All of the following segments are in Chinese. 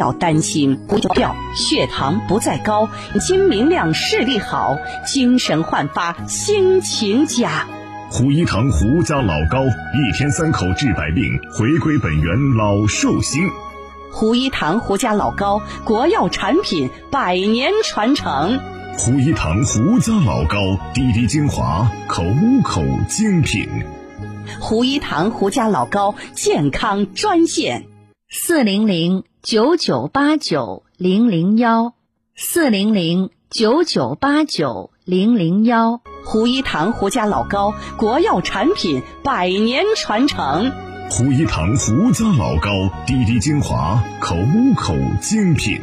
要担心不掉，血糖不再高，睛明亮，视力好，精神焕发，心情佳。胡一堂胡家老高，一天三口治百病，回归本源老寿星。胡一堂胡家老高，国药产品，百年传承。胡一堂胡家老高，滴滴精华，口口精品。胡一堂胡家老高健康专线：四零零。九九八九零零幺，四零零九九八九零零幺。胡一堂胡家老高，国药产品，百年传承。胡一堂胡家老高，滴滴精华，口口精品。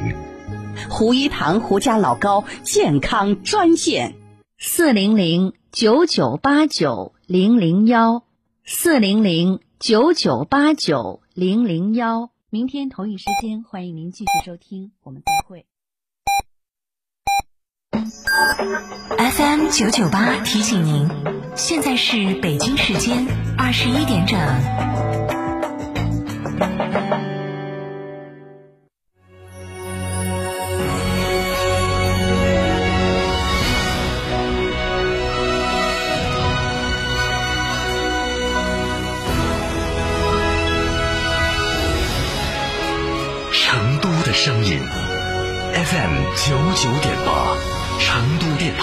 胡一堂胡家老高健康专线：四零零九九八九零零幺，四零零九九八九零零幺。明天同一时间，欢迎您继续收听，我们再会。FM 九九八提醒您，现在是北京时间二十一点整。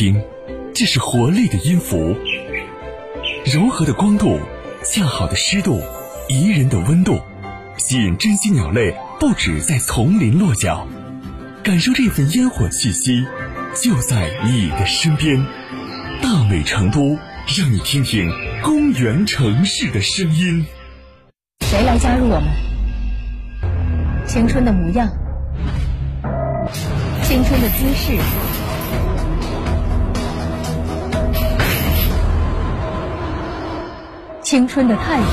听，这是活力的音符。柔和的光度，恰好的湿度，宜人的温度，吸引珍稀鸟类不止在丛林落脚。感受这份烟火气息，就在你的身边。大美成都，让你听听公园城市的声音。谁来加入我们？青春的模样。青春的姿势，青春的态度，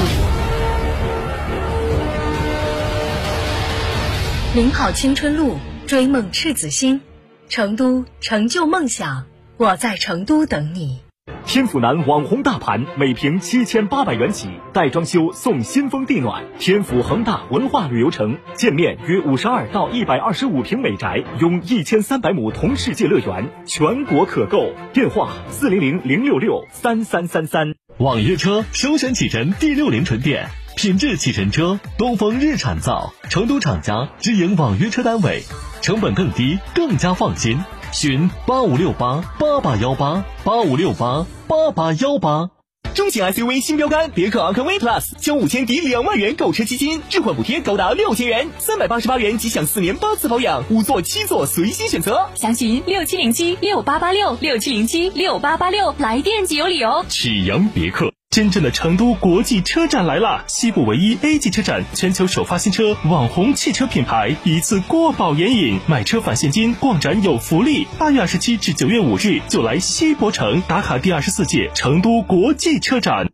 领跑青春路，追梦赤子心，成都成就梦想，我在成都等你。天府南网红大盘，每平七千八百元起，带装修送新风地暖。天府恒大文化旅游城，建面约五十二到一百二十五平美宅，拥一千三百亩同世界乐园，全国可购。电话：四零零零六六三三三三。网约车首选启辰 D 六零纯电，品质启辰车，东风日产造，成都厂家直营网约车单位，成本更低，更加放心。询八五六八八八幺八八五六八八八幺八。中型 SUV 新标杆别克昂科威 Plus，交五千抵两万元购车基金，置换补贴高达六千元，三百八十八元即享四年八次保养，五座七座随心选择。详询六七零七六八八六六七零七六八八六，来电即有礼哦。启阳别克。真正的成都国际车展来啦！西部唯一 A 级车展，全球首发新车，网红汽车品牌一次过保眼瘾，买车返现金，逛展有福利。八月二十七至九月五日，就来西博城打卡第二十四届成都国际车展。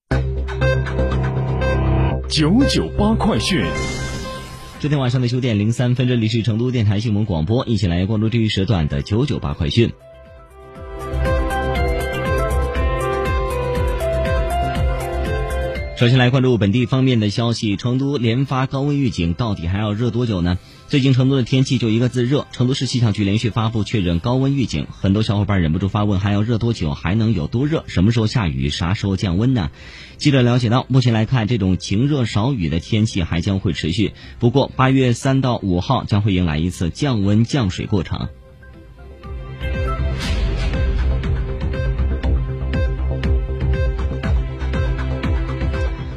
九九八快讯，昨天晚上的九点零三分，这里是成都电台新闻广播，一起来关注这一时段的九九八快讯。首先来关注本地方面的消息，成都连发高温预警，到底还要热多久呢？最近成都的天气就一个字热，成都市气象局连续发布确认高温预警，很多小伙伴忍不住发问，还要热多久？还能有多热？什么时候下雨？啥时候降温呢？记者了解到，目前来看，这种晴热少雨的天气还将会持续，不过八月三到五号将会迎来一次降温降水过程。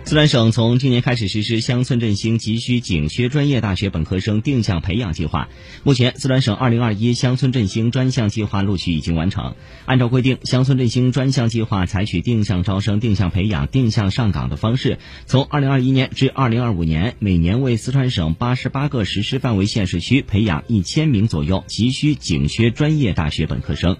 四川省从今年开始实施乡村振兴急需紧缺专业大学本科生定向培养计划。目前，四川省2021乡村振兴专项计划录取已经完成。按照规定，乡村振兴专项计划采取定向招生、定向培养、定向上岗的方式，从2021年至2025年，每年为四川省88个实施范围县市区培养一千名左右急需紧缺专业大学本科生。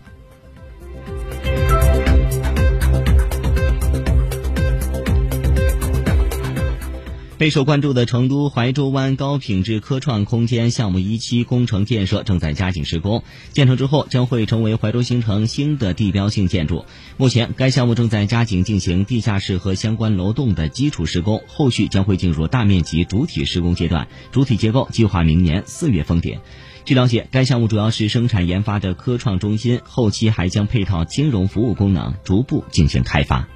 备受关注的成都怀州湾高品质科创空间项目一期工程建设正在加紧施工，建成之后将会成为怀州新城新的地标性建筑。目前，该项目正在加紧进行地下室和相关楼栋的基础施工，后续将会进入大面积主体施工阶段，主体结构计划明年四月封顶。据了解，该项目主要是生产研发的科创中心，后期还将配套金融服务功能，逐步进行开发。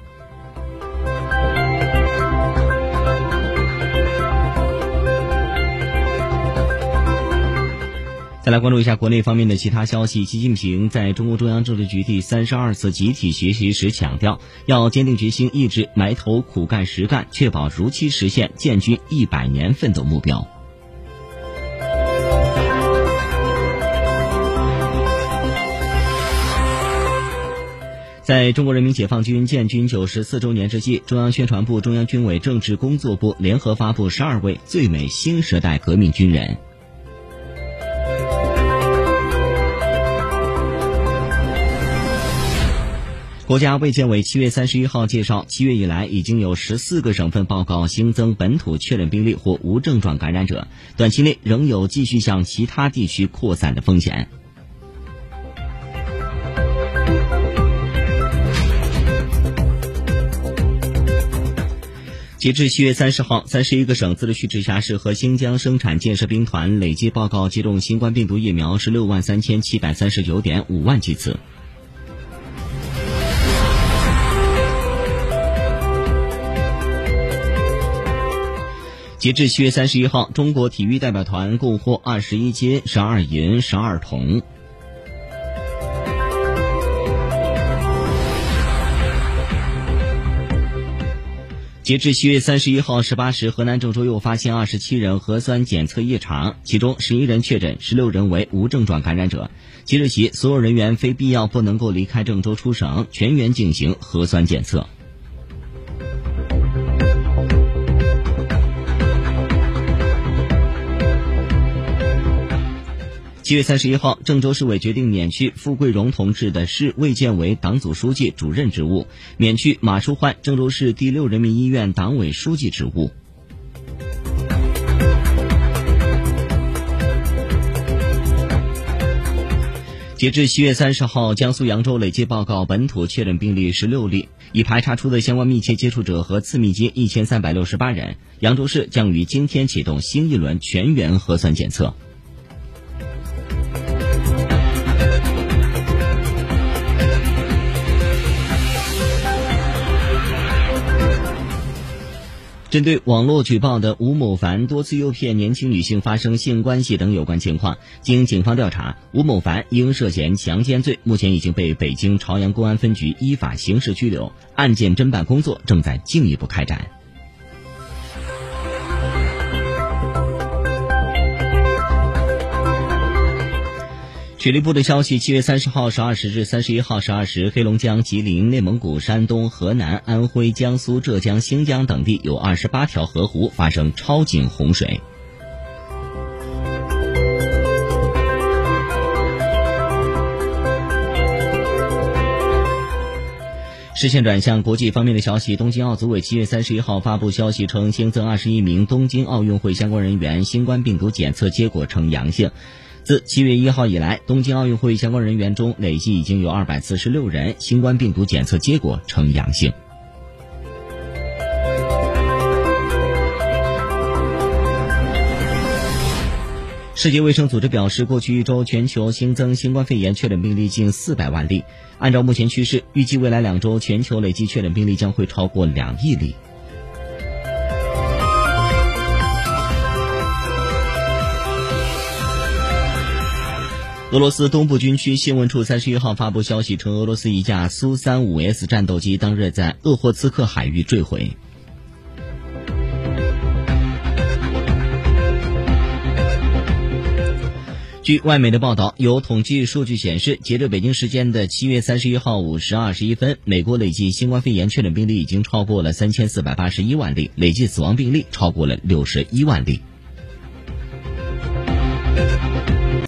再来关注一下国内方面的其他消息。习近平在中共中央政治局第三十二次集体学习时强调，要坚定决心，一直埋头苦干实干，确保如期实现建军一百年奋斗目标。在中国人民解放军建军九十四周年之际，中央宣传部、中央军委政治工作部联合发布十二位最美新时代革命军人。国家卫健委七月三十一号介绍，七月以来已经有十四个省份报告新增本土确诊病例或无症状感染者，短期内仍有继续向其他地区扩散的风险。截至七月三十号，三十一个省、自治区、直辖市和新疆生产建设兵团累计报告接种新冠病毒疫苗十六万三千七百三十九点五万剂次。截至七月三十一号，中国体育代表团共获二十一金、十二银、十二铜。截至七月三十一号十八时，河南郑州又发现二十七人核酸检测异常，其中十一人确诊，十六人为无症状感染者。即日起，所有人员非必要不能够离开郑州出省，全员进行核酸检测。七月三十一号，郑州市委决定免去傅桂荣同志的市卫健委党组书记、主任职务，免去马淑焕郑州市第六人民医院党委书记职务。截至七月三十号，江苏扬州累计报告本土确诊病例十六例，已排查出的相关密切接触者和次密接一千三百六十八人。扬州市将于今天启动新一轮全员核酸检测。针对网络举报的吴某凡多次诱骗年轻女性发生性关系等有关情况，经警方调查，吴某凡因涉嫌强奸罪，目前已经被北京朝阳公安分局依法刑事拘留，案件侦办工作正在进一步开展。水利部的消息，七月三十号十二时至三十一号十二时，黑龙江、吉林、内蒙古、山东、河南、安徽、江苏、浙江、新疆等地有二十八条河湖发生超警洪水。视线转向国际方面的消息，东京奥组委七月三十一号发布消息称，新增二十一名东京奥运会相关人员新冠病毒检测结果呈阳性。自七月一号以来，东京奥运会相关人员中累计已经有二百四十六人新冠病毒检测结果呈阳性。世界卫生组织表示，过去一周全球新增新冠肺炎确诊病例近四百万例，按照目前趋势，预计未来两周全球累计确诊病例将会超过两亿例。俄罗斯东部军区新闻处三十一号发布消息称，俄罗斯一架苏三五 S 战斗机当日在鄂霍次克海域坠毁。据外媒的报道，有统计数据显示，截至北京时间的七月三十一号五时二十一分，美国累计新冠肺炎确诊病例已经超过了三千四百八十一万例，累计死亡病例超过了六十一万例。